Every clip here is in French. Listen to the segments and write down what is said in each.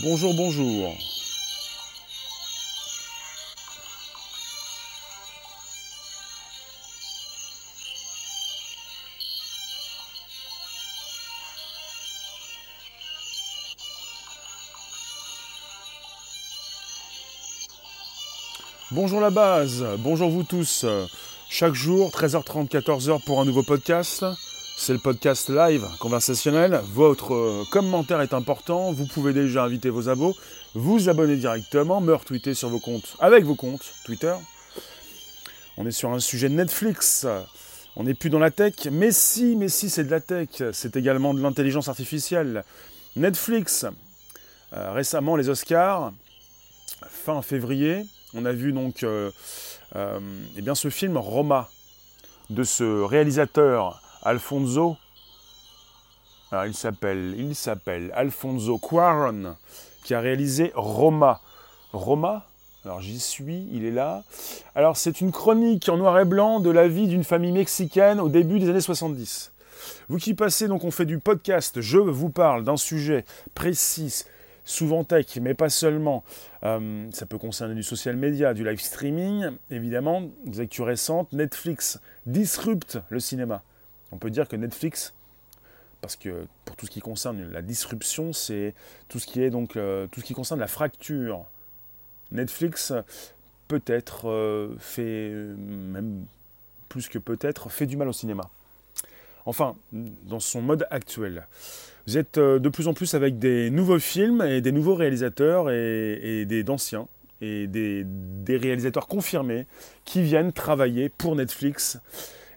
Bonjour, bonjour. Bonjour la base, bonjour vous tous. Chaque jour, 13h30, 14h pour un nouveau podcast. C'est le podcast live conversationnel. Votre euh, commentaire est important. Vous pouvez déjà inviter vos abos, vous abonner directement, me retweeter sur vos comptes, avec vos comptes Twitter. On est sur un sujet Netflix. On n'est plus dans la tech. Mais si, mais si, c'est de la tech. C'est également de l'intelligence artificielle. Netflix, euh, récemment les Oscars, fin février, on a vu donc euh, eh bien, ce film Roma de ce réalisateur Alfonso. S'appelle, il s'appelle Alfonso Cuaron, qui a réalisé Roma. Roma? Alors j'y suis, il est là. Alors c'est une chronique en noir et blanc de la vie d'une famille mexicaine au début des années 70. Vous qui passez, donc on fait du podcast, je vous parle d'un sujet précis, souvent tech, mais pas seulement. Euh, ça peut concerner du social media, du live streaming, évidemment, des actus récentes. Netflix disrupte le cinéma. On peut dire que Netflix, parce que pour tout ce qui concerne la disruption, c'est tout ce qui est euh, tout ce qui concerne la fracture. Netflix peut-être euh, fait même plus que peut-être fait du mal au cinéma. Enfin, dans son mode actuel. Vous êtes euh, de plus en plus avec des nouveaux films et des nouveaux réalisateurs et, des d'anciens et des réalisateurs confirmés qui viennent travailler pour Netflix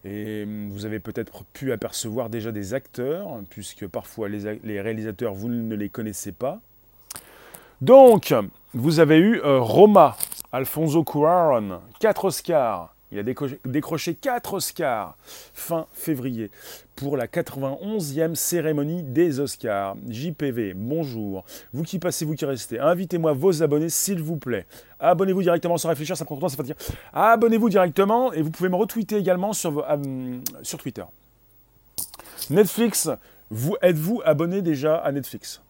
et hum, vous avez peut-être pu apercevoir déjà des acteurs, puisque parfois les, réalisateurs, vous ne les connaissez pas. Donc, vous avez eu euh, Roma, Alfonso Cuarón, 4 Oscars, il a décroché 4 Oscars fin février pour la 91e cérémonie des Oscars. JPV, bonjour. Vous qui passez, vous qui restez, invitez-moi vos abonnés s'il vous plaît. Abonnez-vous directement sans réfléchir, ça prend trop de temps, c'est dire. Abonnez-vous directement et vous pouvez me retweeter également sur, euh, Twitter. Netflix, vous êtes-vous abonné déjà à Netflix?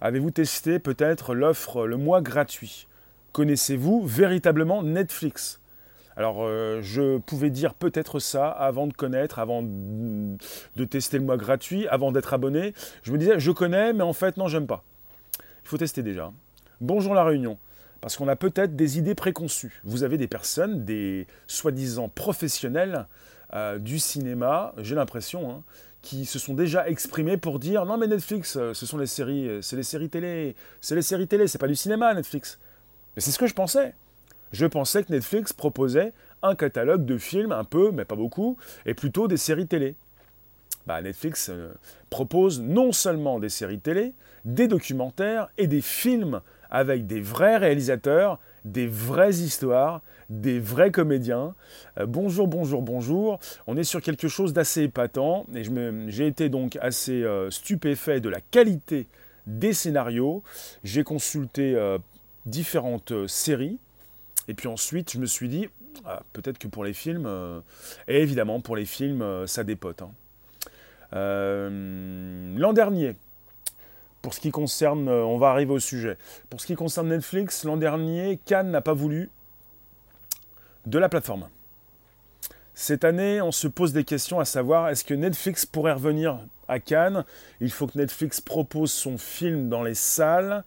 Avez-vous testé peut-être l'offre le mois gratuit? Connaissez-vous véritablement Netflix? Alors, euh, je pouvais dire peut-être ça avant de connaître, avant de tester le mois gratuit, avant d'être abonné. Je me disais, je connais, mais en fait, non, j'aime pas. Il faut tester déjà. Bonjour la réunion. Parce qu'on a peut-être des idées préconçues. Vous avez des personnes, des soi-disant professionnels euh, du cinéma, j'ai l'impression, hein, qui se sont déjà exprimés pour dire non mais Netflix, euh, ce sont les séries, c'est les séries télé, c'est les séries télé, c'est pas du cinéma Netflix. Mais c'est ce que je pensais je pensais que Netflix proposait un catalogue de films, un peu, mais pas beaucoup, et plutôt des séries télé. Bah, Netflix euh, propose non seulement des séries télé, des documentaires et des films avec des vrais réalisateurs, des vraies histoires, des vrais comédiens. Euh, bonjour, bonjour, bonjour. On est sur quelque chose d'assez épatant et j'ai été donc assez euh, stupéfait de la qualité des scénarios. J'ai consulté différentes séries et puis ensuite, je me suis dit, ah, peut-être que pour les films, euh, et évidemment pour les films, euh, ça dépote. Hein. Euh, l'an dernier, pour ce qui concerne, on va arriver au sujet, pour ce qui concerne Netflix, l'an dernier, Cannes n'a pas voulu de la plateforme. Cette année, on se pose des questions à savoir, est-ce que Netflix pourrait revenir à Cannes Il faut que Netflix propose son film dans les salles.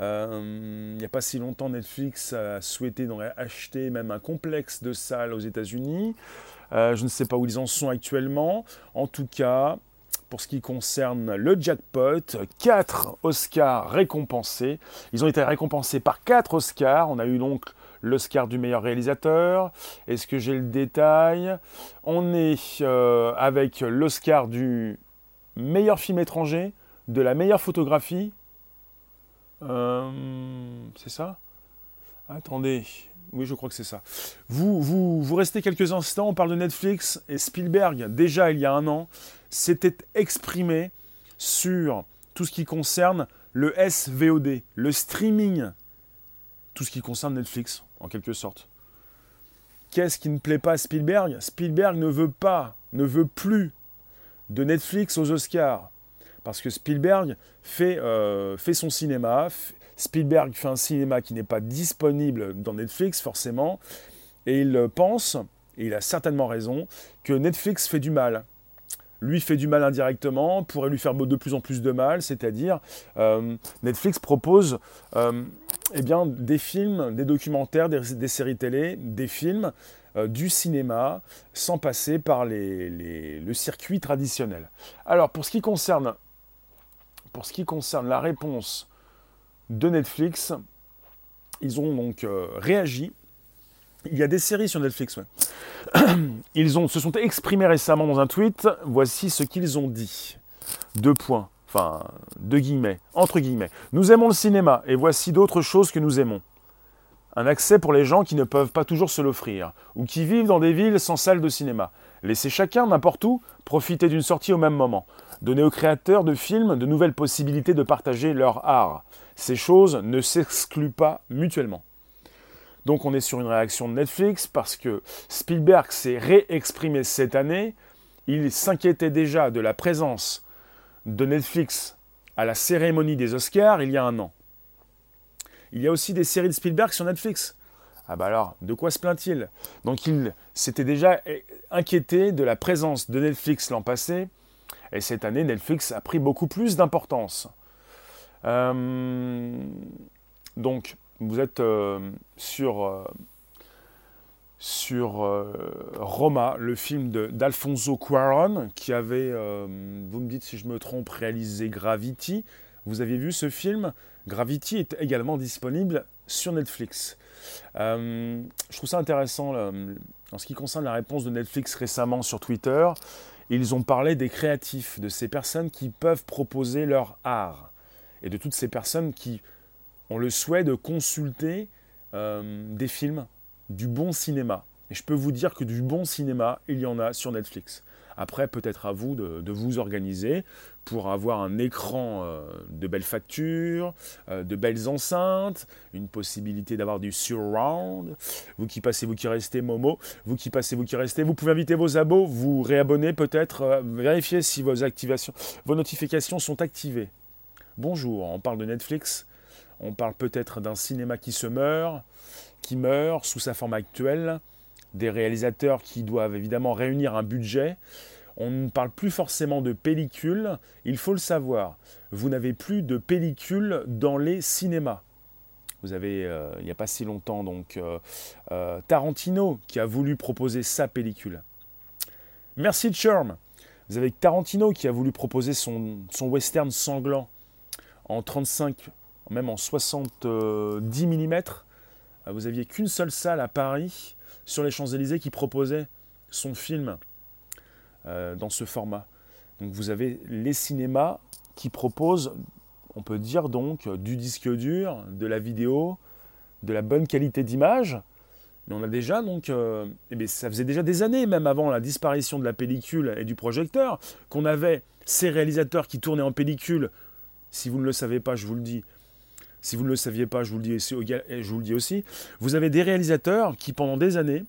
Euh, il n'y a pas si longtemps, Netflix a souhaité acheter même un complexe de salles aux États-Unis. Euh, je ne sais pas où ils en sont actuellement. En tout cas, pour ce qui concerne le jackpot, 4 Oscars récompensés. Ils ont été récompensés par 4 Oscars. On a eu donc l'Oscar du meilleur réalisateur. Est-ce que j'ai le détail? On est euh, avec l'Oscar du meilleur film étranger, de la meilleure photographie, euh, c'est ça? Attendez. Oui, je crois que c'est ça. Vous, vous, vous restez quelques instants, on parle de Netflix et Spielberg, déjà il y a un an, s'était exprimé sur tout ce qui concerne le SVOD, le streaming, tout ce qui concerne Netflix, en quelque sorte. Qu'est-ce qui ne plaît pas à Spielberg? Spielberg ne veut pas, ne veut plus de Netflix aux Oscars. Parce que Spielberg fait, euh, fait son cinéma. Spielberg fait un cinéma qui n'est pas disponible dans Netflix, forcément. Et il pense, et il a certainement raison, que Netflix fait du mal lui fait du mal indirectement, pourrait lui faire de plus en plus de mal, c'est-à-dire euh, Netflix propose euh, eh bien, des films, des documentaires, des, séries télé, des films, euh, du cinéma, sans passer par le circuit traditionnel. Alors pour ce qui concerne, pour ce qui concerne la réponse de Netflix, ils ont donc réagi il y a des séries sur Netflix. Ils ont, se sont exprimés récemment dans un tweet. Voici ce qu'ils ont dit. Deux points. Enfin, deux guillemets. Entre guillemets. Nous aimons le cinéma et voici d'autres choses que nous aimons. Un accès pour les gens qui ne peuvent pas toujours se l'offrir ou qui vivent dans des villes sans salle de cinéma. Laisser chacun, n'importe où, profiter d'une sortie au même moment. Donner aux créateurs de films de nouvelles possibilités de partager leur art. Ces choses ne s'excluent pas mutuellement. Donc on est sur une réaction de Netflix parce que Spielberg s'est réexprimé cette année. Il s'inquiétait déjà de la présence de Netflix à la cérémonie des Oscars il y a un an. Il y a aussi des séries de Spielberg sur Netflix. Ah bah alors, de quoi se plaint-il? Donc il s'était déjà inquiété de la présence de Netflix l'an passé, et cette année, Netflix a pris beaucoup plus d'importance. Euh, donc, vous êtes euh, sur, euh, sur Roma, le film d'Alfonso Cuaron, qui avait, vous me dites si je me trompe, réalisé Gravity. Vous aviez vu ce film? Gravity est également disponible sur Netflix. je trouve ça intéressant en ce qui concerne la réponse de Netflix récemment sur Twitter. Ils ont parlé des créatifs, de ces personnes qui peuvent proposer leur art et de toutes ces personnes qui on le souhait de consulter euh, des films, du bon cinéma. Et je peux vous dire que du bon cinéma, il y en a sur Netflix. Après, peut-être à vous de, vous organiser pour avoir un écran euh, de belle facture, euh, de belles enceintes, une possibilité d'avoir du surround. Vous qui passez, vous qui restez, Momo, vous qui passez, vous qui restez, vous pouvez inviter vos abos, vous réabonner peut-être, vérifier si vos notifications sont activées. Bonjour, on parle de Netflix. On parle peut-être d'un cinéma qui se meurt, qui meurt sous sa forme actuelle, des réalisateurs qui doivent évidemment réunir un budget. On ne parle plus forcément de pellicule, il faut le savoir. Vous n'avez plus de pellicule dans les cinémas. Vous avez, euh, il n'y a pas si longtemps, donc euh, euh, Tarantino qui a voulu proposer sa pellicule. Merci Charm. Vous avez Tarantino qui a voulu proposer son, western sanglant en 35 même en 70 mm. Euh, vous aviez qu'une seule salle à Paris, sur les Champs-Élysées, qui proposait son film euh, dans ce format. Donc vous avez les cinémas qui proposent, on peut dire donc, du disque dur, de la vidéo, de la bonne qualité d'image. Mais on a déjà donc, euh, eh bien, ça faisait déjà des années, même avant la disparition de la pellicule et du projecteur, qu'on avait ces réalisateurs qui tournaient en pellicule. Si vous ne le savez pas, je vous le dis, si vous ne le saviez pas, je vous le dis aussi, je vous le dis aussi, vous avez des réalisateurs qui, pendant des années,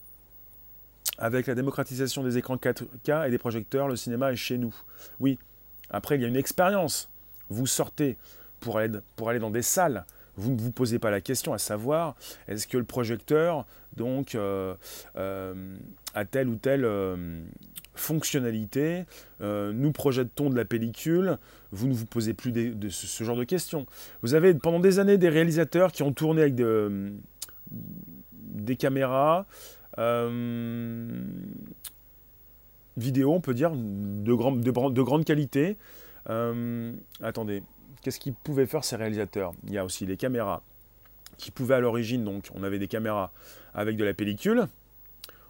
avec la démocratisation des écrans 4K et des projecteurs, le cinéma est chez nous. Oui, après, il y a une expérience. Vous sortez pour aller, dans des salles. Vous ne vous posez pas la question à savoir est-ce que le projecteur donc euh, euh, a telle ou telle euh, fonctionnalité, euh, nous projetons de la pellicule, vous ne vous posez plus de, ce, genre de questions. Vous avez pendant des années des réalisateurs qui ont tourné avec des caméras euh, vidéo, on peut dire, de, de, grande qualité. Attendez, qu'est-ce qu'ils pouvaient faire ces réalisateurs? Il y a aussi les caméras qui pouvaient à l'origine, donc on avait des caméras avec de la pellicule,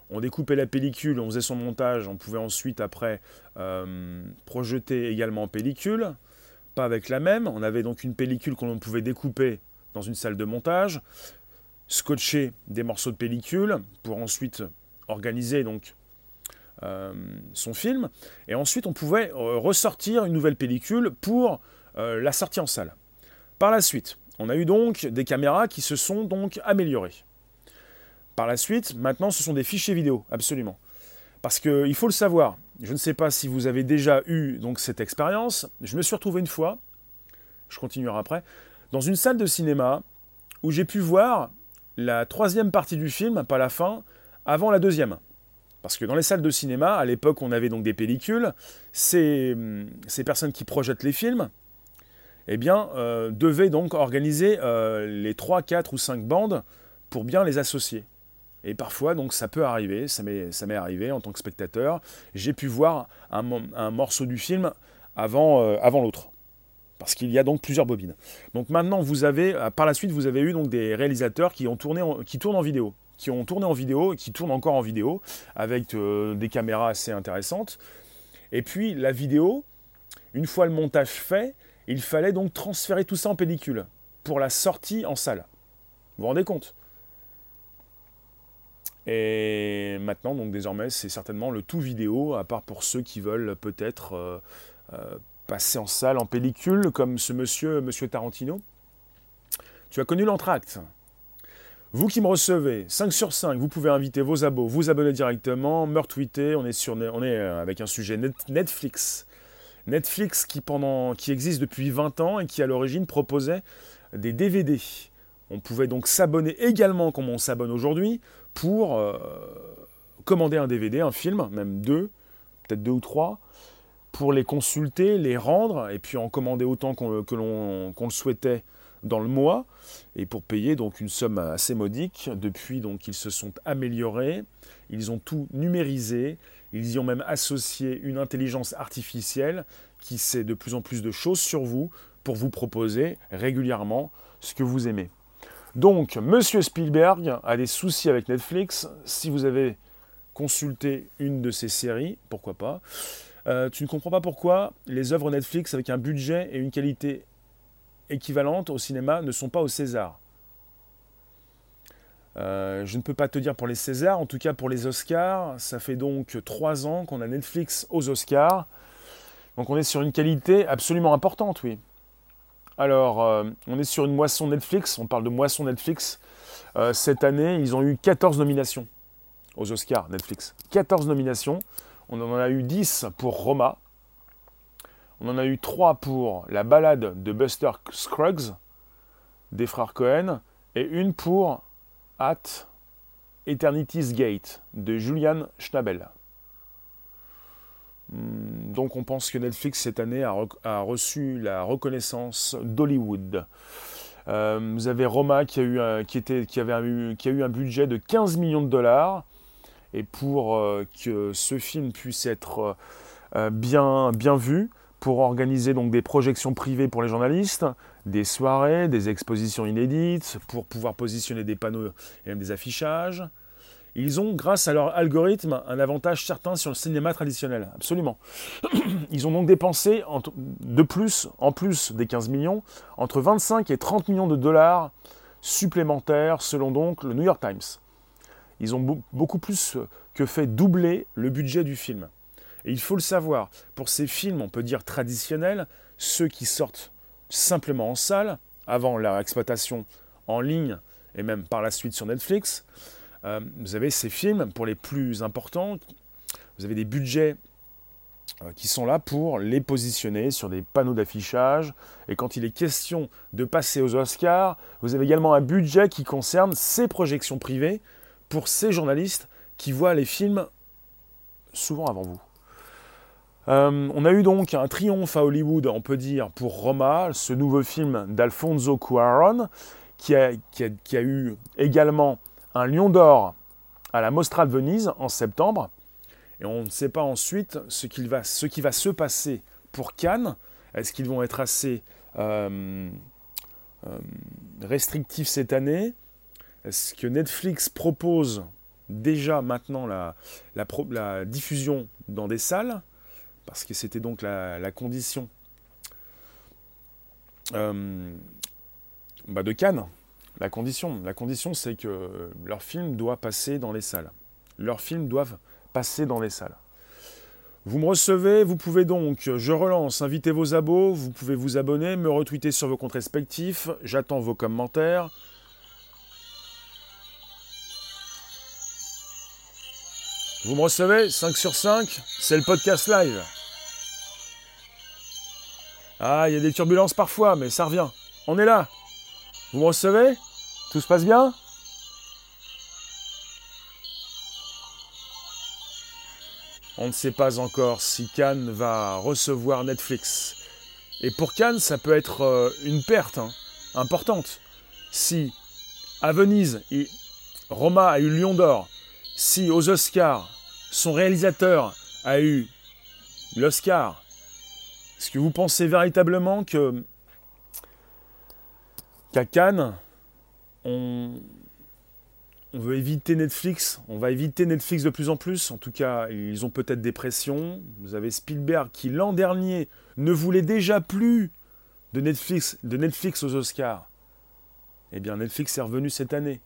on découpait la pellicule, on faisait son montage, on pouvait ensuite après euh, projeter également en pellicule, pas avec la même, on avait donc une pellicule qu'on pouvait découper dans une salle de montage, scotcher des morceaux de pellicule pour ensuite organiser donc euh, son film, et ensuite on pouvait euh, ressortir une nouvelle pellicule pour la sortie en salle. Par la suite, on a eu donc des caméras qui se sont donc améliorées. Par la suite, maintenant, ce sont des fichiers vidéo, absolument. Parce qu'il faut le savoir, je ne sais pas si vous avez déjà eu donc cette expérience. Je me suis retrouvé une fois, je continuerai après, dans une salle de cinéma où j'ai pu voir la troisième partie du film, pas la fin, avant la deuxième. Parce que dans les salles de cinéma, à l'époque, on avait donc des pellicules. Ces, ces personnes qui projettent les films, eh bien, euh, devaient donc organiser euh, les 3, 4 ou 5 bandes pour bien les associer. Et parfois, donc, ça peut arriver, ça m'est arrivé en tant que spectateur, j'ai pu voir un, morceau du film avant, euh, avant l'autre. Parce qu'il y a donc plusieurs bobines. Donc maintenant, vous avez, par la suite, vous avez eu donc des réalisateurs qui, ont tourné qui tournent en vidéo qui ont tourné en vidéo et qui tournent encore en vidéo avec des caméras assez intéressantes. Et puis la vidéo, une fois le montage fait, il fallait donc transférer tout ça en pellicule pour la sortie en salle. Vous vous rendez compte? Et maintenant, donc désormais, c'est certainement le tout vidéo, à part pour ceux qui veulent peut-être euh, euh, passer en salle en pellicule, comme ce monsieur, monsieur Tarantino. Tu as connu l'entracte. Vous qui me recevez, 5 sur 5, vous pouvez inviter vos abos, vous abonner directement, me retweeter. On est, sur, on est euh, avec un sujet Netflix Netflix qui, pendant, qui existe depuis 20 ans et qui à l'origine proposait des DVD. On pouvait donc s'abonner également comme on s'abonne aujourd'hui pour euh, commander un DVD, un film, même deux, peut-être deux ou trois, pour les consulter, les rendre et puis en commander autant que l'on, le souhaitait dans le mois et pour payer donc une somme assez modique. Depuis donc ils se sont améliorés, ils ont tout numérisé, ils y ont même associé une intelligence artificielle qui sait de plus en plus de choses sur vous pour vous proposer régulièrement ce que vous aimez. Donc, Monsieur Spielberg a des soucis avec Netflix. Si vous avez consulté une de ses séries, pourquoi pas. Euh, tu ne comprends pas pourquoi les œuvres Netflix avec un budget et une qualité équivalente au cinéma ne sont pas au César. Euh, je ne peux pas te dire pour les Césars, en tout cas pour les Oscars. Ça fait donc trois ans qu'on a Netflix aux Oscars. Donc on est sur une qualité absolument importante, oui. Alors, euh, on est sur une moisson Netflix, on parle de moisson Netflix. Euh, cette année, ils ont eu 14 nominations aux Oscars Netflix. 14 nominations. On en a eu 10 pour Roma. On en a eu 3 pour La balade de Buster Scruggs des frères Cohen et une pour At Eternity's Gate de Julian Schnabel. Hmm, donc on pense que Netflix cette année a, reçu la reconnaissance d'Hollywood. Euh, vous avez Roma qui a, eu qui, était, qui, avait qui a eu un budget de 15 millions de dollars. Et pour euh, que ce film puisse être euh, bien, bien vu, pour organiser donc des projections privées pour les journalistes, des soirées, des expositions inédites, pour pouvoir positionner des panneaux et même des affichages. Ils ont, grâce à leur algorithme, un avantage certain sur le cinéma traditionnel. Absolument. Ils ont donc dépensé de plus, en plus des 15 millions, entre 25 et 30 millions de dollars supplémentaires, selon donc le New York Times. Ils ont beaucoup plus que fait doubler le budget du film. Et il faut le savoir, pour ces films, on peut dire traditionnels, ceux qui sortent simplement en salle, avant leur exploitation en ligne et même par la suite sur Netflix, euh, vous avez ces films, pour les plus importants, vous avez des budgets euh, qui sont là pour les positionner sur des panneaux d'affichage. Et quand il est question de passer aux Oscars, vous avez également un budget qui concerne ces projections privées pour ces journalistes qui voient les films souvent avant vous. Euh, on a eu donc un triomphe à Hollywood, on peut dire, pour Roma, ce nouveau film d'Alfonso Cuaron, qui a, eu également un Lion d'Or à la Mostra de Venise en septembre. Et on ne sait pas ensuite ce, va, ce qui va se passer pour Cannes. Est-ce qu'ils vont être assez euh, euh, restrictifs cette année? Est-ce que Netflix propose déjà maintenant la diffusion dans des salles? Parce que c'était donc la, condition euh, bah, de Cannes. La condition, la condition, c'est que leur film doit passer dans les salles. Leurs films doivent passer dans les salles. Vous me recevez, vous pouvez donc, je relance, inviter vos abos, vous pouvez vous abonner, me retweeter sur vos comptes respectifs, j'attends vos commentaires. Vous me recevez 5 sur 5 C'est le podcast live. Ah, il y a des turbulences parfois, mais ça revient. On est là. Vous me recevez? Tout se passe bien On ne sait pas encore si Cannes va recevoir Netflix. Et pour Cannes, ça peut être euh, une perte hein, importante. Si à Venise, Roma a eu Lion d'Or, si aux Oscars, son réalisateur a eu l'Oscar, est-ce que vous pensez véritablement que qu'à Cannes, on, veut éviter Netflix, on va éviter Netflix de plus en plus, en tout cas ils ont peut-être des pressions. Vous avez Spielberg qui l'an dernier ne voulait déjà plus de Netflix, de Netflix aux Oscars. Eh bien Netflix est revenu cette année.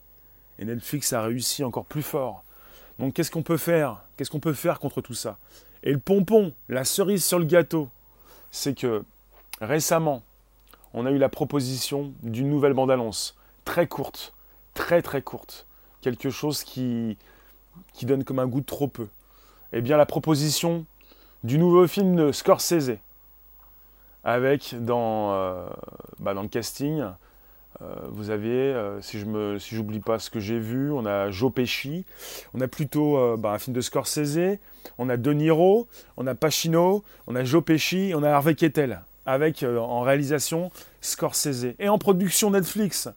Et Netflix a réussi encore plus fort. Donc qu'est-ce qu'on peut faire? Qu'est-ce qu'on peut faire contre tout ça? Et le pompon, la cerise sur le gâteau, c'est que récemment, on a eu la proposition d'une nouvelle bande-annonce, très courte, très très courte, quelque chose qui, qui donne comme un goût de trop peu. Eh bien, la proposition du nouveau film de Scorsese, avec dans, euh, bah, dans le casting, euh, vous avez, euh, si je me, si j'oublie pas ce que j'ai vu, on a Joe Pesci, on a plutôt bah, un film de Scorsese, on a De Niro, on a Pacino, on a Joe Pesci, on a Harvey Keitel, avec en réalisation Scorsese. Et en production Netflix,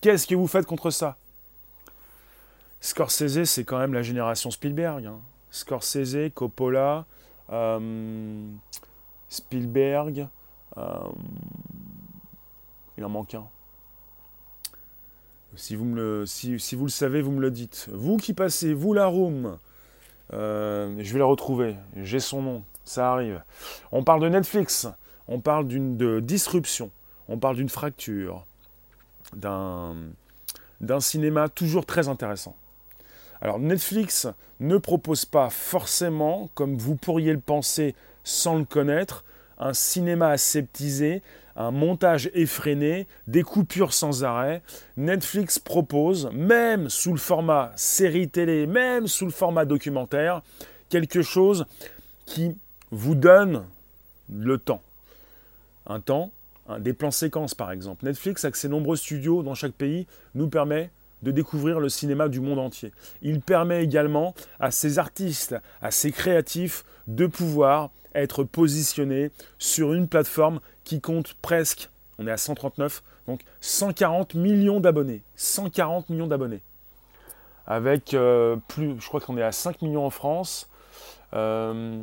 qu'est-ce que vous faites contre ça? Scorsese, c'est quand même la génération Spielberg. Hein. Scorsese, Coppola, euh, Spielberg, euh, il en manque un. Si vous, le savez, vous me le dites. Vous qui passez, vous la room, euh, je vais la retrouver, j'ai son nom, ça arrive. On parle de Netflix, on parle d'une de disruption, on parle d'une fracture, d'un cinéma toujours très intéressant. Alors Netflix ne propose pas forcément, comme vous pourriez le penser sans le connaître, un cinéma aseptisé, un montage effréné, des coupures sans arrêt. Netflix propose, même sous le format série télé, même sous le format documentaire, quelque chose qui vous donne le temps. Un temps, des plans séquences par exemple. Netflix, avec ses nombreux studios dans chaque pays, nous permet de découvrir le cinéma du monde entier. Il permet également à ces artistes, à ces créatifs de pouvoir être positionnés sur une plateforme qui compte presque, on est à 139, donc 140 millions d'abonnés. 140 millions d'abonnés. Avec euh, plus, je crois qu'on est à 5 millions en France. Euh,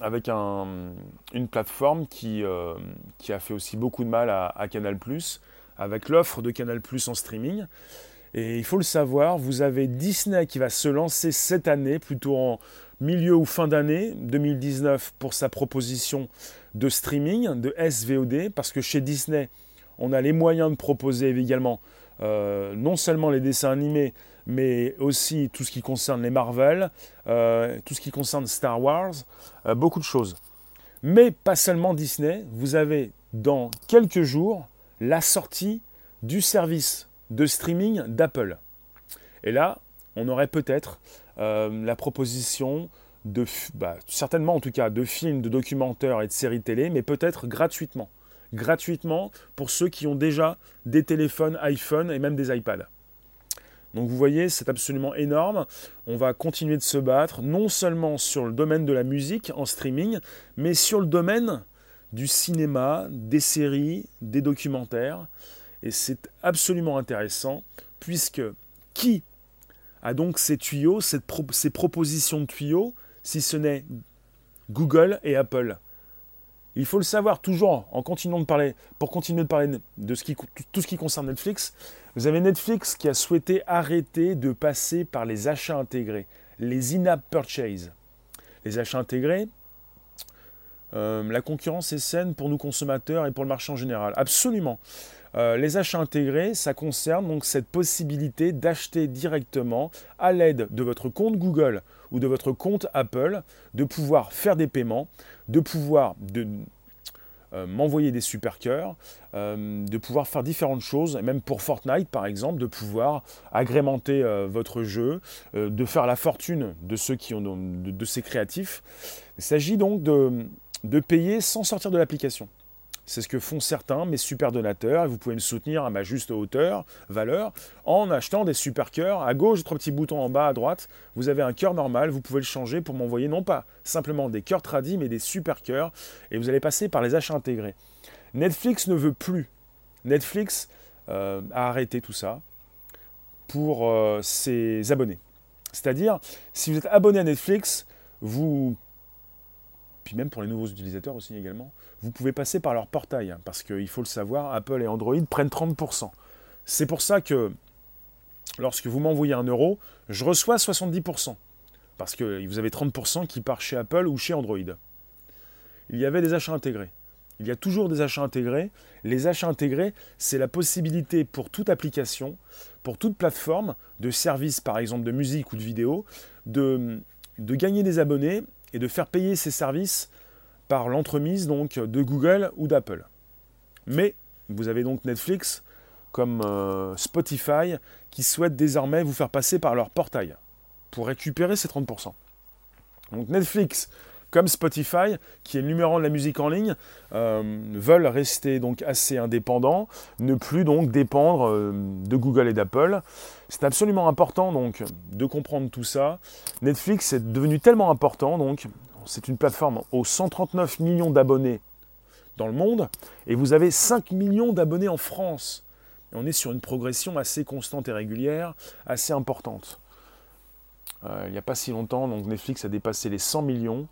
avec une plateforme qui, euh, qui, a fait aussi beaucoup de mal à, Canal ⁇ avec l'offre de Canal en streaming. Et il faut le savoir, vous avez Disney qui va se lancer cette année, plutôt en milieu ou fin d'année 2019, pour sa proposition de streaming, de SVOD, parce que chez Disney, on a les moyens de proposer également euh, non seulement les dessins animés, mais aussi tout ce qui concerne les Marvel, euh, tout ce qui concerne Star Wars, euh, beaucoup de choses. Mais pas seulement Disney, vous avez dans quelques jours la sortie du service de streaming d'Apple. Et là, on aurait peut-être euh, la proposition de, bah, certainement en tout cas, de films, de documentaires et de séries télé, mais peut-être gratuitement. Gratuitement pour ceux qui ont déjà des téléphones iPhone et même des iPads. Donc vous voyez, c'est absolument énorme. On va continuer de se battre, non seulement sur le domaine de la musique en streaming, mais sur le domaine du cinéma, des séries, des documentaires. Et c'est absolument intéressant, puisque qui a donc ces tuyaux, ces propositions de tuyaux, si ce n'est Google et Apple? Il faut le savoir toujours en continuant de parler, pour continuer de parler de tout ce qui concerne Netflix, vous avez Netflix qui a souhaité arrêter de passer par les achats intégrés, les in-app purchase. Les achats intégrés, euh, la concurrence est saine pour nous consommateurs et pour le marché en général. Absolument. Euh, les achats intégrés, ça concerne donc cette possibilité d'acheter directement à l'aide de votre compte Google ou de votre compte Apple, de pouvoir faire des paiements, de pouvoir euh, m'envoyer des super cœurs, euh, de pouvoir faire différentes choses, même pour Fortnite par exemple, de pouvoir agrémenter euh, votre jeu, de faire la fortune de ceux qui ont de, ces créatifs. Il s'agit donc de payer sans sortir de l'application. C'est ce que font certains, mes super donateurs, et vous pouvez me soutenir à ma juste hauteur, valeur, en achetant des super cœurs. À gauche, trois petits boutons en bas à droite, vous avez un cœur normal, vous pouvez le changer pour m'envoyer non pas simplement des cœurs tradis, mais des super cœurs, et vous allez passer par les achats intégrés. Netflix ne veut plus. Netflix euh, a arrêté tout ça pour euh, ses abonnés. C'est-à-dire, si vous êtes abonné à Netflix, vous puis même pour les nouveaux utilisateurs aussi également, vous pouvez passer par leur portail, hein, parce qu'il faut le savoir, Apple et Android prennent 30%. C'est pour ça que lorsque vous m'envoyez un euro, je reçois 70%, parce que vous avez 30% qui part chez Apple ou chez Android. Il y avait des achats intégrés. Il y a toujours des achats intégrés. Les achats intégrés, c'est la possibilité pour toute application, pour toute plateforme de service, par exemple de musique ou de vidéo, de, de gagner des abonnés et de faire payer ces services par l'entremise donc de Google ou d'Apple. Mais vous avez donc Netflix comme euh, Spotify qui souhaitent désormais vous faire passer par leur portail pour récupérer ces 30%. Donc Netflix comme Spotify, qui est le numéro de la musique en ligne, euh, veulent rester donc assez indépendants, ne plus donc dépendre euh, de Google et d'Apple. C'est absolument important donc de comprendre tout ça. Netflix est devenu tellement important donc c'est une plateforme aux 139 millions d'abonnés dans le monde et vous avez 5 millions d'abonnés en France. on est sur une progression assez constante et régulière, assez importante. Euh, il n'y a pas si longtemps, donc Netflix a dépassé les 100 millions.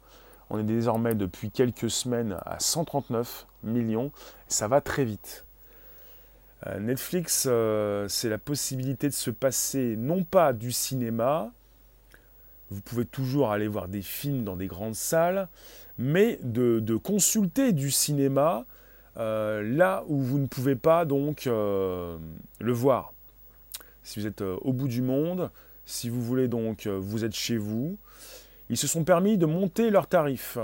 On est désormais depuis quelques semaines à 139 millions. Ça va très vite. Euh, Netflix, euh, c'est la possibilité de se passer non pas du cinéma, vous pouvez toujours aller voir des films dans des grandes salles, mais de, consulter du cinéma euh, là où vous ne pouvez pas donc le voir. Si vous êtes au bout du monde, si vous voulez donc, vous êtes chez vous, ils se sont permis de monter leurs tarifs.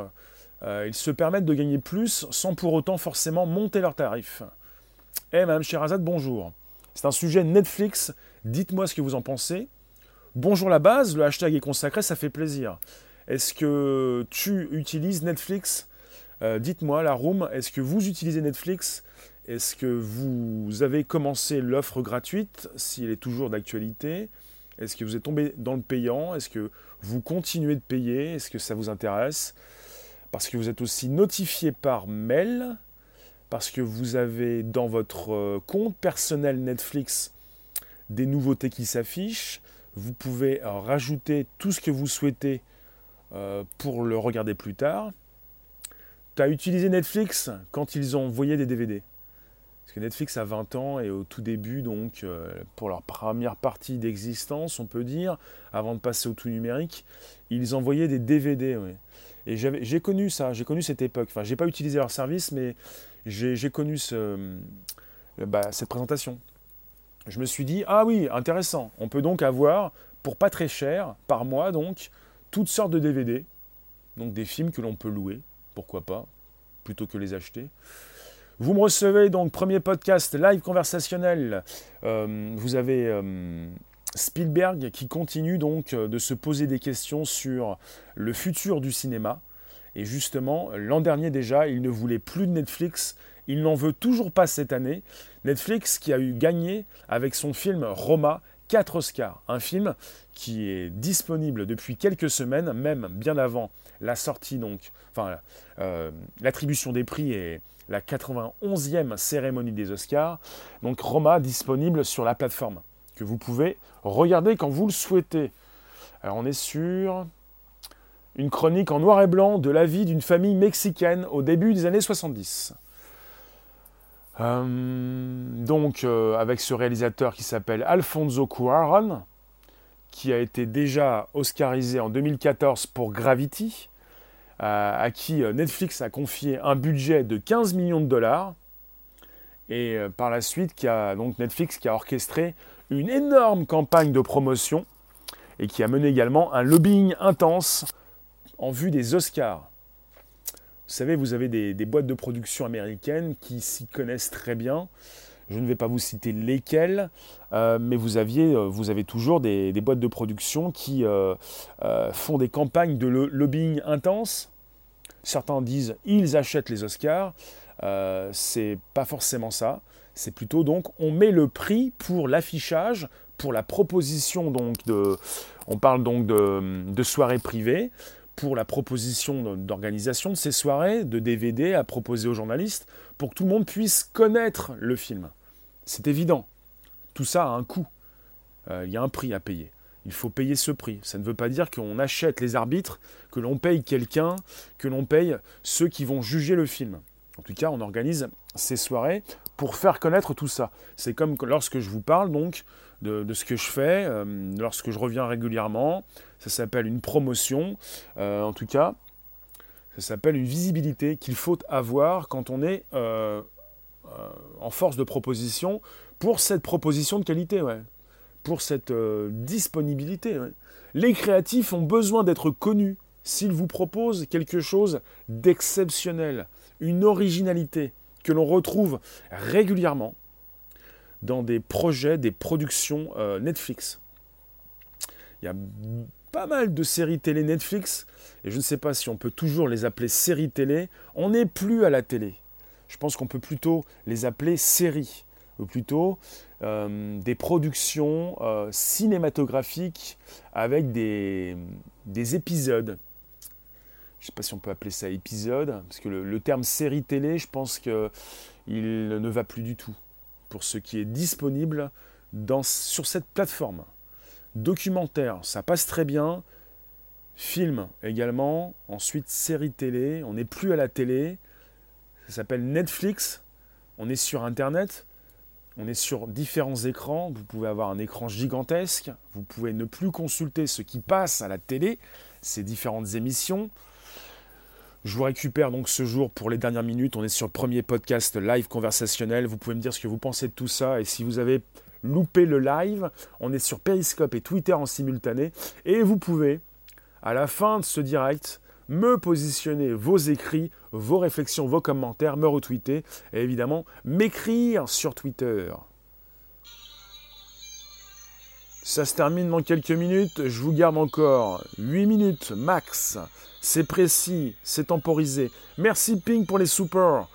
Euh, ils se permettent de gagner plus sans pour autant forcément monter leurs tarifs. Eh, Madame Sherazade, bonjour. C'est un sujet Netflix. Dites-moi ce que vous en pensez. Bonjour la base, le hashtag est consacré, ça fait plaisir. Est-ce que tu utilises Netflix? Euh, Dites-moi, la room, est-ce que vous utilisez Netflix? Est-ce que vous avez commencé l'offre gratuite, s'il est toujours d'actualité? Est-ce que vous êtes tombé dans le payant? Est-ce que vous continuez de payer? Est-ce que ça vous intéresse? Parce que vous êtes aussi notifié par mail, parce que vous avez dans votre euh, compte personnel Netflix des nouveautés qui s'affichent. Vous pouvez euh, rajouter tout ce que vous souhaitez euh, pour le regarder plus tard. Tu as utilisé Netflix quand ils ont envoyé des DVD. Netflix a 20 ans et au tout début, donc, euh, pour leur première partie d'existence, on peut dire, avant de passer au tout numérique, ils envoyaient des DVD. Et j'ai connu ça, j'ai connu cette époque. Enfin, j'ai pas utilisé leur service, mais j'ai connu euh, bah, cette présentation. Je me suis dit, ah oui, intéressant. On peut donc avoir, pour pas très cher, par mois, donc, toutes sortes de DVD. Donc des films que l'on peut louer, pourquoi pas, plutôt que les acheter. Vous me recevez donc, premier podcast live conversationnel. Euh, vous avez euh, Spielberg qui continue donc euh, de se poser des questions sur le futur du cinéma. Et justement, l'an dernier déjà, il ne voulait plus de Netflix. Il n'en veut toujours pas cette année. Netflix qui a eu gagné avec son film Roma 4 Oscars. Un film qui est disponible depuis quelques semaines, même bien avant la sortie, donc, enfin, l'attribution des prix et la 91e cérémonie des Oscars. Donc Roma disponible sur la plateforme que vous pouvez regarder quand vous le souhaitez. Alors on est sur une chronique en noir et blanc de la vie d'une famille mexicaine au début des années 70. Euh, donc euh, avec ce réalisateur qui s'appelle Alfonso Cuarón, qui a été déjà oscarisé en 2014 pour Gravity, à qui euh, Netflix a confié un budget de 15 millions de dollars. Et euh, par la suite, qui a, donc Netflix qui a orchestré une énorme campagne de promotion et qui a mené également un lobbying intense en vue des Oscars. savez, vous avez des, boîtes de production américaines qui s'y connaissent très bien. Je ne vais pas vous citer lesquelles, euh, mais vous, aviez, euh, vous avez toujours des, boîtes de production qui euh, font des campagnes de lobbying intense. Certains disent ils achètent les Oscars. c'est pas forcément ça. C'est plutôt donc on met le prix pour l'affichage, pour la proposition donc de, on parle donc de, de soirées privées, pour la proposition d'organisation de ces soirées, de DVD à proposer aux journalistes, pour que tout le monde puisse connaître le film. C'est évident. Tout ça a un coût. Euh, il y a un prix à payer. Il faut payer ce prix. Ça ne veut pas dire qu'on achète les arbitres, que l'on paye quelqu'un, que l'on paye ceux qui vont juger le film. En tout cas, on organise ces soirées pour faire connaître tout ça. C'est comme lorsque je vous parle donc de, ce que je fais, euh, lorsque je reviens régulièrement, ça s'appelle une promotion, euh, en tout cas, ça s'appelle une visibilité qu'il faut avoir quand on est euh, en force de proposition pour cette proposition de qualité, ouais. pour cette disponibilité. Les créatifs ont besoin d'être connus s'ils vous proposent quelque chose d'exceptionnel, une originalité que l'on retrouve régulièrement dans des projets, des productions euh, Netflix. Il y a pas mal de séries télé Netflix, et je ne sais pas si on peut toujours les appeler séries télé. On n'est plus à la télé. Je pense qu'on peut plutôt les appeler séries, ou plutôt euh, des productions euh, cinématographiques avec des, des épisodes. Je ne sais pas si on peut appeler ça épisode, parce que le, le terme série télé, je pense qu'il ne va plus du tout pour ce qui est disponible sur cette plateforme. Documentaire, ça passe très bien. Film également. Ensuite, série télé. On n'est plus à la télé. Ça s'appelle Netflix. On est sur Internet. On est sur différents écrans. Vous pouvez avoir un écran gigantesque. Vous pouvez ne plus consulter ce qui passe à la télé, ces différentes émissions. Je vous récupère donc ce jour pour les dernières minutes. On est sur le premier podcast live conversationnel. Vous pouvez me dire ce que vous pensez de tout ça. Et si vous avez loupé le live, on est sur Periscope et Twitter en simultané. Et vous pouvez, à la fin de ce direct, me positionner vos écrits, vos réflexions, vos commentaires, me retweeter et évidemment m'écrire sur Twitter. Ça se termine dans quelques minutes. Je vous garde encore 8 minutes max c'est précis, c'est temporisé. Merci Ping pour les super.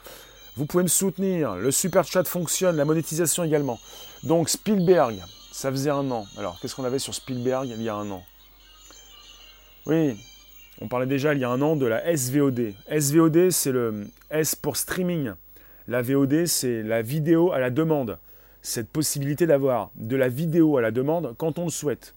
Vous pouvez me soutenir. Le super chat fonctionne, la monétisation également. Donc Spielberg, ça faisait un an. Alors qu'est-ce qu'on avait sur Spielberg il y a un an? Oui, on parlait déjà il y a un an de la SVOD. SVOD, c'est le S pour streaming. La VOD, c'est la vidéo à la demande. Cette possibilité d'avoir de la vidéo à la demande quand on le souhaite.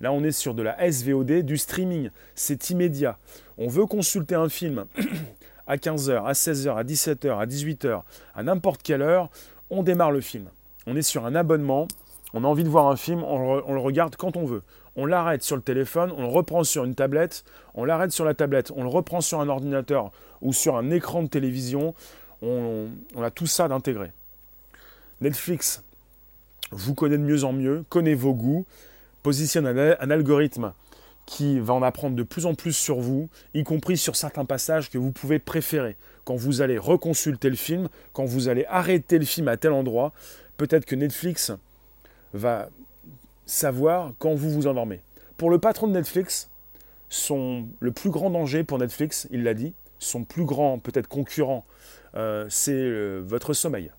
Là, on est sur de la SVOD, du streaming. C'est immédiat. On veut consulter un film à 15h, à 16h, à 17h, à 18h, à n'importe quelle heure. On démarre le film. On est sur un abonnement. On a envie de voir un film. On, le regarde quand on veut. On l'arrête sur le téléphone. On le reprend sur une tablette. On l'arrête sur la tablette. On le reprend sur un ordinateur ou sur un écran de télévision. On, a tout ça d'intégrer. Netflix vous connaît de mieux en mieux, connaît vos goûts positionne un, algorithme qui va en apprendre de plus en plus sur vous, y compris sur certains passages que vous pouvez préférer. Quand vous allez reconsulter le film, quand vous allez arrêter le film à tel endroit, peut-être que Netflix va savoir quand vous vous endormez. Pour le patron de Netflix, son, le plus grand danger pour Netflix, il l'a dit, son plus grand peut-être concurrent, euh, c'est euh, votre sommeil.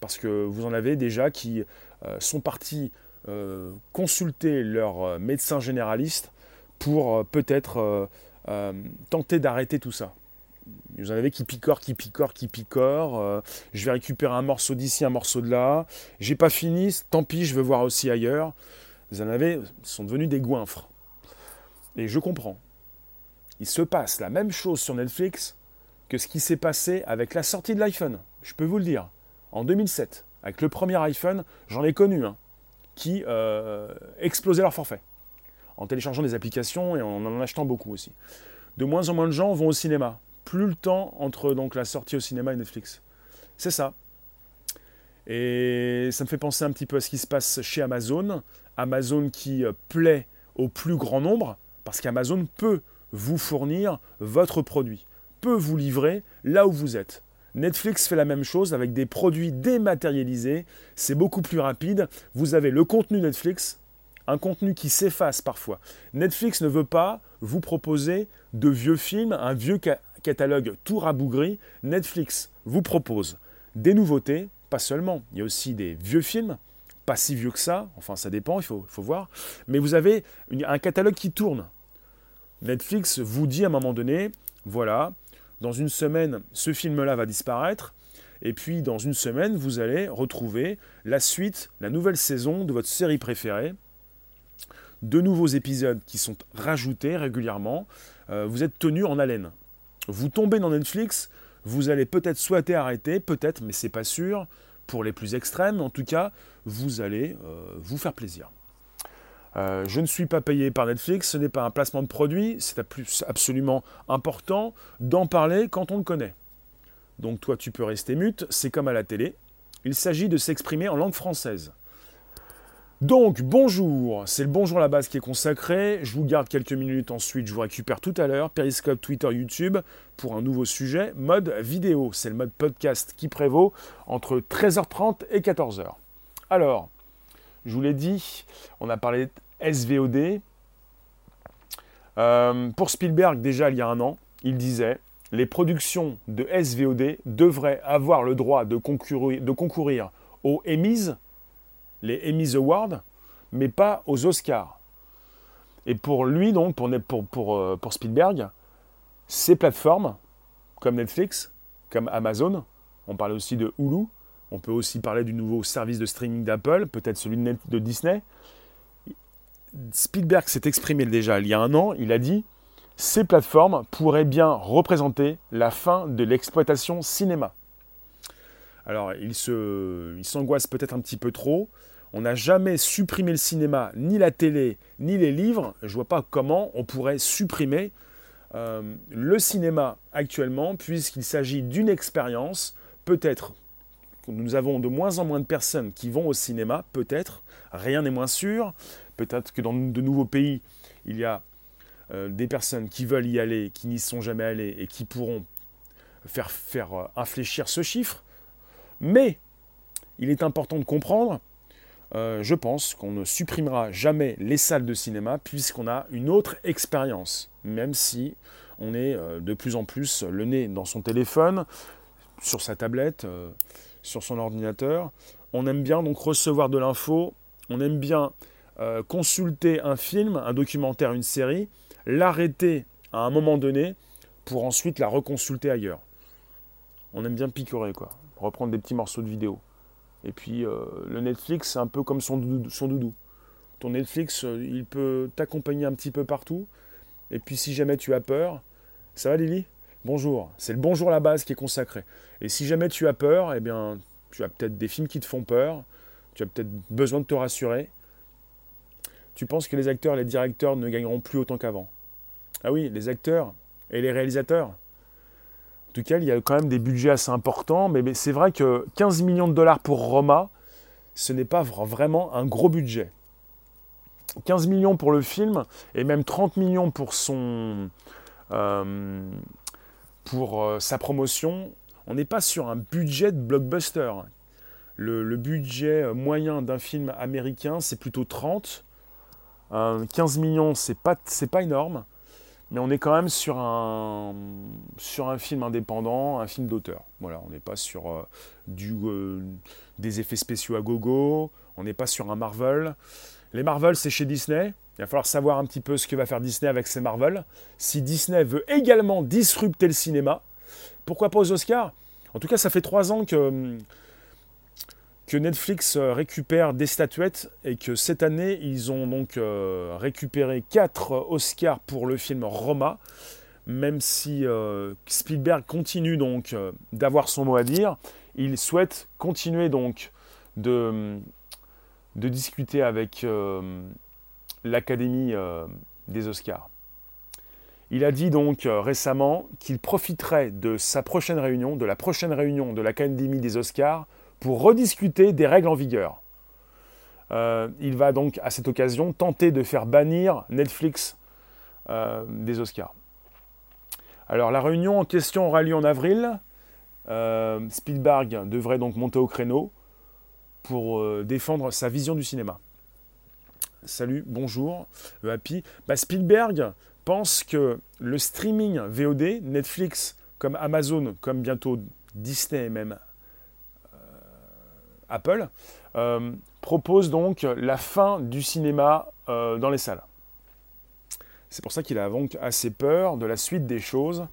Parce que vous en avez déjà qui euh, sont partis euh, consulter leur euh, médecin généraliste pour peut-être tenter d'arrêter tout ça. Vous en avez qui picorent, qui picorent, qui picorent. je vais récupérer un morceau d'ici, un morceau de là. J'ai pas fini, tant pis, je veux voir aussi ailleurs. Vous en avez, sont devenus des goinfres. Et je comprends. Il se passe la même chose sur Netflix que ce qui s'est passé avec la sortie de l'iPhone. Je peux vous le dire. En 2007, avec le premier iPhone, j'en ai connu. Qui euh, explosaient leur forfait en téléchargeant des applications et en en achetant beaucoup aussi. De moins en moins de gens vont au cinéma. Plus le temps entre donc la sortie au cinéma et Netflix. C'est ça. Et ça me fait penser un petit peu à ce qui se passe chez Amazon. Amazon qui euh, plaît au plus grand nombre, parce qu'Amazon peut vous fournir votre produit, peut vous livrer là où vous êtes. Netflix fait la même chose avec des produits dématérialisés. C'est beaucoup plus rapide. Vous avez le contenu Netflix, un contenu qui s'efface parfois. Netflix ne veut pas vous proposer de vieux films, un vieux catalogue tout rabougri. Netflix vous propose des nouveautés, pas seulement. Il y a aussi des vieux films, pas si vieux que ça. Enfin, ça dépend, il faut, voir. Mais vous avez un catalogue qui tourne. Netflix vous dit à un moment donné, voilà, dans une semaine, ce film-là va disparaître. Et puis, dans une semaine, vous allez retrouver la suite, la nouvelle saison de votre série préférée. De nouveaux épisodes qui sont rajoutés régulièrement. Euh, vous êtes tenu en haleine. Vous tombez dans Netflix, vous allez peut-être souhaiter arrêter, peut-être, mais c'est pas sûr, pour les plus extrêmes. En tout cas, vous allez euh, vous faire plaisir. Euh, je ne suis pas payé par Netflix, ce n'est pas un placement de produit, c'est absolument important d'en parler quand on le connaît. Donc toi tu peux rester mute, c'est comme à la télé. Il s'agit de s'exprimer en langue française. Donc bonjour, c'est le bonjour à la base qui est consacré. Je vous garde quelques minutes ensuite, je vous récupère tout à l'heure. Periscope, Twitter, YouTube pour un nouveau sujet, mode vidéo. C'est le mode podcast qui prévaut entre 13h30 et 14h. Alors, je vous l'ai dit, on a parlé de SVOD. Euh, pour Spielberg, déjà il y a un an, il disait les productions de SVOD devraient avoir le droit de concourir, de concourir aux Emmys, les Emmys Awards, mais pas aux Oscars. Et pour lui, donc, pour, pour, pour, euh, pour Spielberg, ces plateformes, comme Netflix, comme Amazon, on parlait aussi de Hulu, on peut aussi parler du nouveau service de streaming d'Apple, peut-être celui de, Disney. Spielberg s'est exprimé déjà il y a un an, il a dit ces plateformes pourraient bien représenter la fin de l'exploitation cinéma. Alors, il, il s'angoisse peut-être un petit peu trop. On n'a jamais supprimé le cinéma, ni la télé, ni les livres. Je ne vois pas comment on pourrait supprimer euh, le cinéma actuellement, puisqu'il s'agit d'une expérience, peut-être nous avons de moins en moins de personnes qui vont au cinéma, peut-être, rien n'est moins sûr, peut-être que dans de nouveaux pays, il y a euh, des personnes qui veulent y aller, qui n'y sont jamais allées et qui pourront faire, euh, infléchir ce chiffre. Mais il est important de comprendre, euh, je pense qu'on ne supprimera jamais les salles de cinéma puisqu'on a une autre expérience, même si on est de plus en plus le nez dans son téléphone, sur sa tablette sur son ordinateur. On aime bien donc recevoir de l'info, on aime bien euh, consulter un film, un documentaire, une série, l'arrêter à un moment donné pour ensuite la reconsulter ailleurs. On aime bien picorer, quoi. Reprendre des petits morceaux de vidéo. Et puis euh, le Netflix, c'est un peu comme son doudou, Ton Netflix, euh, il peut t'accompagner un petit peu partout. Et puis si jamais tu as peur, ça va Lily? Bonjour, c'est le bonjour la base qui est consacré. Et si jamais tu as peur, eh bien, tu as peut-être des films qui te font peur, tu as peut-être besoin de te rassurer. Tu penses que les acteurs les directeurs ne gagneront plus autant qu'avant Ah oui, les acteurs et les réalisateurs. En tout cas, il y a quand même des budgets assez importants, mais c'est vrai que 15 millions de dollars pour Roma, ce n'est pas vraiment un gros budget. 15 millions pour le film et même 30 millions pour son, euh, pour euh, sa promotion, on n'est pas sur un budget de blockbuster. Le, budget euh, moyen d'un film américain, c'est plutôt 30. 15 millions, c'est pas, pas énorme, mais on est quand même sur un, sur un film indépendant, un film d'auteur. Voilà, on n'est pas sur euh, du, des effets spéciaux à gogo, on n'est pas sur un Marvel. Les Marvel, c'est chez Disney. Il va falloir savoir un petit peu ce que va faire Disney avec ses Marvel. Si Disney veut également disrupter le cinéma, pourquoi pas aux Oscars? En tout cas, ça fait trois ans que, Netflix euh, récupère des statuettes et que cette année, ils ont donc euh, récupéré quatre Oscars pour le film Roma. Même si euh, Spielberg continue donc d'avoir son mot à dire, il souhaite continuer donc de discuter avec l'Académie euh, des Oscars. Il a dit donc euh, récemment qu'il profiterait de sa prochaine réunion, de la prochaine réunion de l'Académie des Oscars, pour rediscuter des règles en vigueur. Euh, il va donc à cette occasion tenter de faire bannir Netflix des Oscars. Alors la réunion en question aura lieu en avril. Spielberg devrait donc monter au créneau pour défendre sa vision du cinéma. Salut, bonjour, Happy. Bah, Spielberg pense que le streaming VOD, Netflix comme Amazon, comme bientôt Disney et même euh, Apple, propose donc la fin du cinéma dans les salles. C'est pour ça qu'il a donc assez peur de la suite des choses.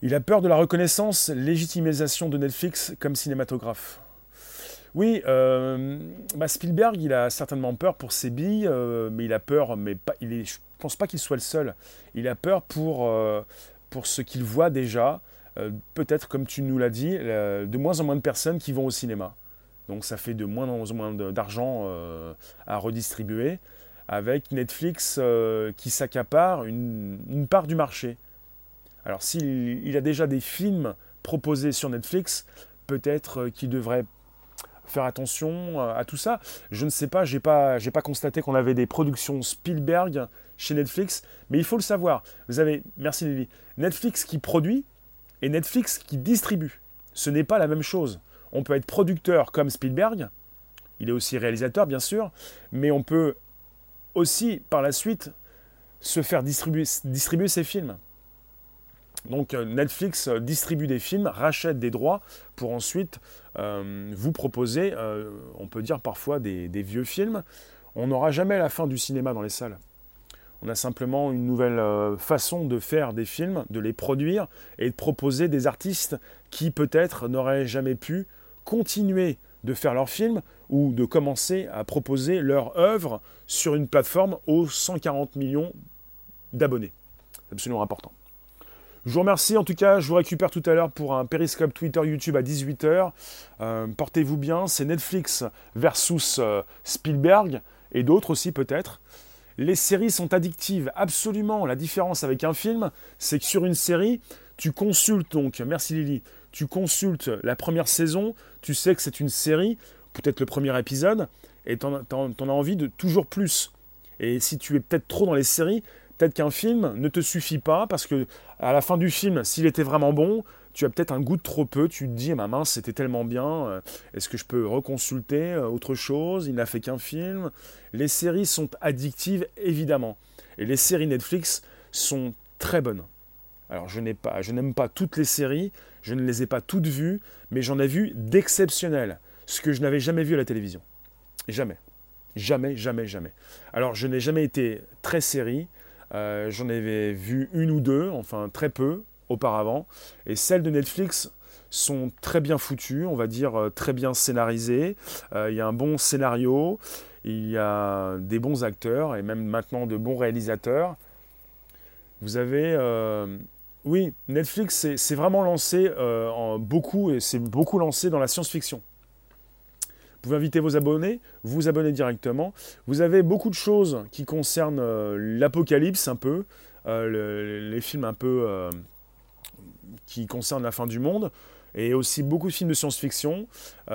Il a peur de la reconnaissance, légitimisation de Netflix comme cinématographe. Oui, euh, bah, Spielberg, il a certainement peur pour ses billes, euh, mais il a peur, mais pas, il est, je ne pense pas qu'il soit le seul. Il a peur pour, euh, ce qu'il voit déjà. Peut-être, comme tu nous l'as dit, de moins en moins de personnes qui vont au cinéma. Donc ça fait de moins en moins d'argent à redistribuer avec Netflix qui s'accapare une, part du marché. Alors s'il a déjà des films proposés sur Netflix, peut-être qu'il devrait faire attention euh, à tout ça. Je ne sais pas, j'ai pas, j'ai pas constaté qu'on avait des productions Spielberg chez Netflix, mais il faut le savoir. Vous avez, merci Lily, Netflix qui produit et Netflix qui distribue. Ce n'est pas la même chose. On peut être producteur comme Spielberg, il est aussi réalisateur bien sûr, mais on peut aussi par la suite se faire distribuer, distribuer ses films. Donc euh, Netflix euh, distribue des films, rachète des droits pour ensuite euh, vous proposer, on peut dire parfois des, vieux films. On n'aura jamais la fin du cinéma dans les salles. On a simplement une nouvelle façon de faire des films, de les produire et de proposer des artistes qui peut-être n'auraient jamais pu continuer de faire leurs films ou de commencer à proposer leur œuvre sur une plateforme aux 140 millions d'abonnés. C'est absolument important. Je vous remercie en tout cas, je vous récupère tout à l'heure pour un périscope Twitter YouTube à 18h. Euh, portez-vous bien, c'est Netflix versus euh, Spielberg et d'autres aussi peut-être. Les séries sont addictives, absolument. La différence avec un film, c'est que sur une série, tu consultes donc, merci Lily, tu consultes la première saison, tu sais que c'est une série, peut-être le premier épisode, et tu en, as envie de toujours plus. Et si tu es peut-être trop dans les séries, peut-être qu'un film ne te suffit pas, parce que à la fin du film, s'il était vraiment bon, tu as peut-être un goût de trop peu, tu te dis, ma main, c'était tellement bien, euh, est-ce que je peux reconsulter euh, autre chose? Il n'a fait qu'un film. Les séries sont addictives, évidemment. Et les séries Netflix sont très bonnes. Alors je n'ai pas, je n'aime pas toutes les séries, je ne les ai pas toutes vues, mais j'en ai vu d'exceptionnelles, ce que je n'avais jamais vu à la télévision. Jamais. Jamais, jamais, jamais. Alors je n'ai jamais été très série, euh, j'en avais vu une ou deux, enfin très peu auparavant, et celles de Netflix sont très bien foutues, on va dire euh, très bien scénarisées, euh, il y a un bon scénario, il y a des bons acteurs, et même maintenant de bons réalisateurs. Vous avez oui, Netflix c'est vraiment lancé en beaucoup et c'est beaucoup lancé dans la science-fiction. Vous pouvez inviter vos abonnés, vous abonner directement. Vous avez beaucoup de choses qui concernent euh, l'apocalypse un peu, euh, les films un peu qui concernent la fin du monde, et aussi beaucoup de films de science-fiction.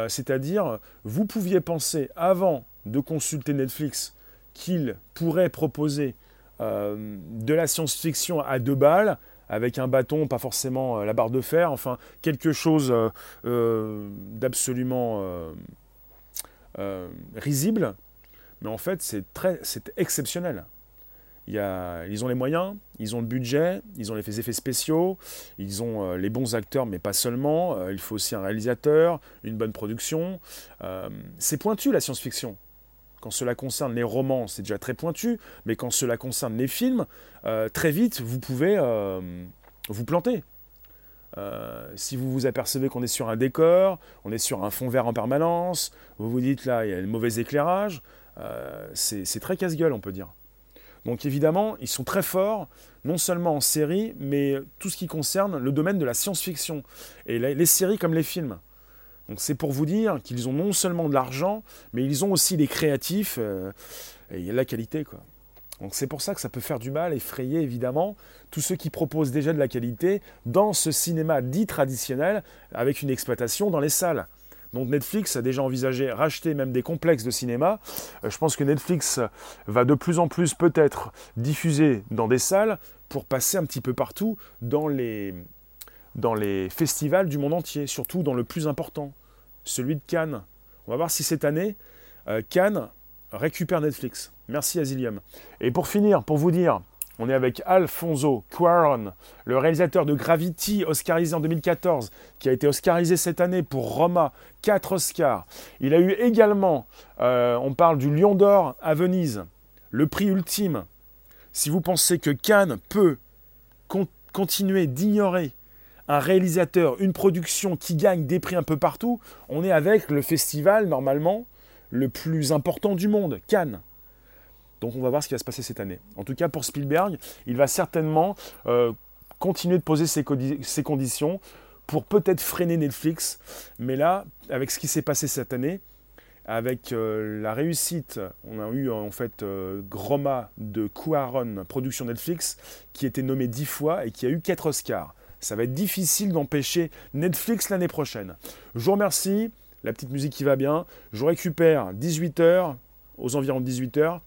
C'est-à-dire, vous pouviez penser avant de consulter Netflix qu'il pourrait proposer de la science-fiction à deux balles avec un bâton, pas forcément euh, la barre de fer, enfin quelque chose euh, euh, d'absolument risible, mais en fait c'est très, c'est exceptionnel. Y a, ils ont les moyens, ils ont le budget, ils ont les effets spéciaux, ils ont les bons acteurs, mais pas seulement. il faut aussi un réalisateur, une bonne production. c'est pointu la science-fiction. Quand cela concerne les romans, c'est déjà très pointu, mais quand cela concerne les films, euh, très vite, vous pouvez euh, vous planter. Euh, si vous vous apercevez qu'on est sur un décor, on est sur un fond vert en permanence, vous vous dites là, il y a le mauvais éclairage, c'est très casse-gueule, on peut dire. Donc évidemment, ils sont très forts, non seulement en série, mais tout ce qui concerne le domaine de la science-fiction. Et les séries comme les films. Donc c'est pour vous dire qu'ils ont non seulement de l'argent, mais ils ont aussi des créatifs euh, et la qualité. Quoi. Donc c'est pour ça que ça peut faire du mal, effrayer évidemment tous ceux qui proposent déjà de la qualité dans ce cinéma dit traditionnel avec une exploitation dans les salles. Donc Netflix a déjà envisagé racheter même des complexes de cinéma. Euh, je pense que Netflix va de plus en plus peut-être diffuser dans des salles pour passer un petit peu partout dans les, dans les festivals du monde entier, surtout dans le plus important, celui de Cannes. On va voir si cette année, euh, Cannes récupère Netflix. Merci Asilium. Et pour finir, pour vous dire, on est avec Alfonso Cuaron, le réalisateur de Gravity, oscarisé en 2014, qui a été oscarisé cette année pour Roma, 4 Oscars. Il a eu également, euh, on parle du Lion d'Or à Venise, le prix ultime. Si vous pensez que Cannes peut continuer d'ignorer un réalisateur, une production qui gagne des prix un peu partout, on est avec le festival normalement le plus important du monde, Cannes. Donc on va voir ce qui va se passer cette année. En tout cas, pour Spielberg, il va certainement euh, continuer de poser ses, conditions pour peut-être freiner Netflix. Mais là, avec ce qui s'est passé cette année, avec euh, la réussite, on a eu en fait euh, Groma de Cuaron, production Netflix, qui était nommé dix fois et qui a eu quatre Oscars. Ça va être difficile d'empêcher Netflix l'année prochaine. Je vous remercie, la petite musique qui va bien. Je récupère 18h, aux environs de 18h,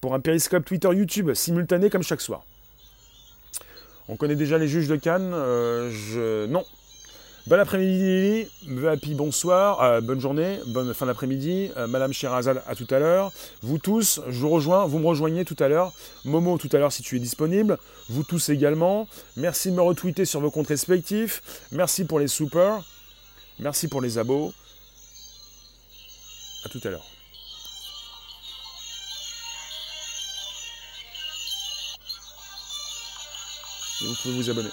pour un périscope Twitter YouTube simultané comme chaque soir. On connaît déjà les juges de Cannes. Euh. Non. Bon après-midi, happy bonsoir, euh, bonne journée, bonne fin d'après-midi. Euh, Madame Sherazade, à tout à l'heure. Vous tous, je vous rejoins, vous me rejoignez tout à l'heure. Momo, tout à l'heure, si tu es disponible. Vous tous également. Merci de me retweeter sur vos comptes respectifs. Merci pour les super. Merci pour les abos. À tout à l'heure. vous pouvez vous abonner.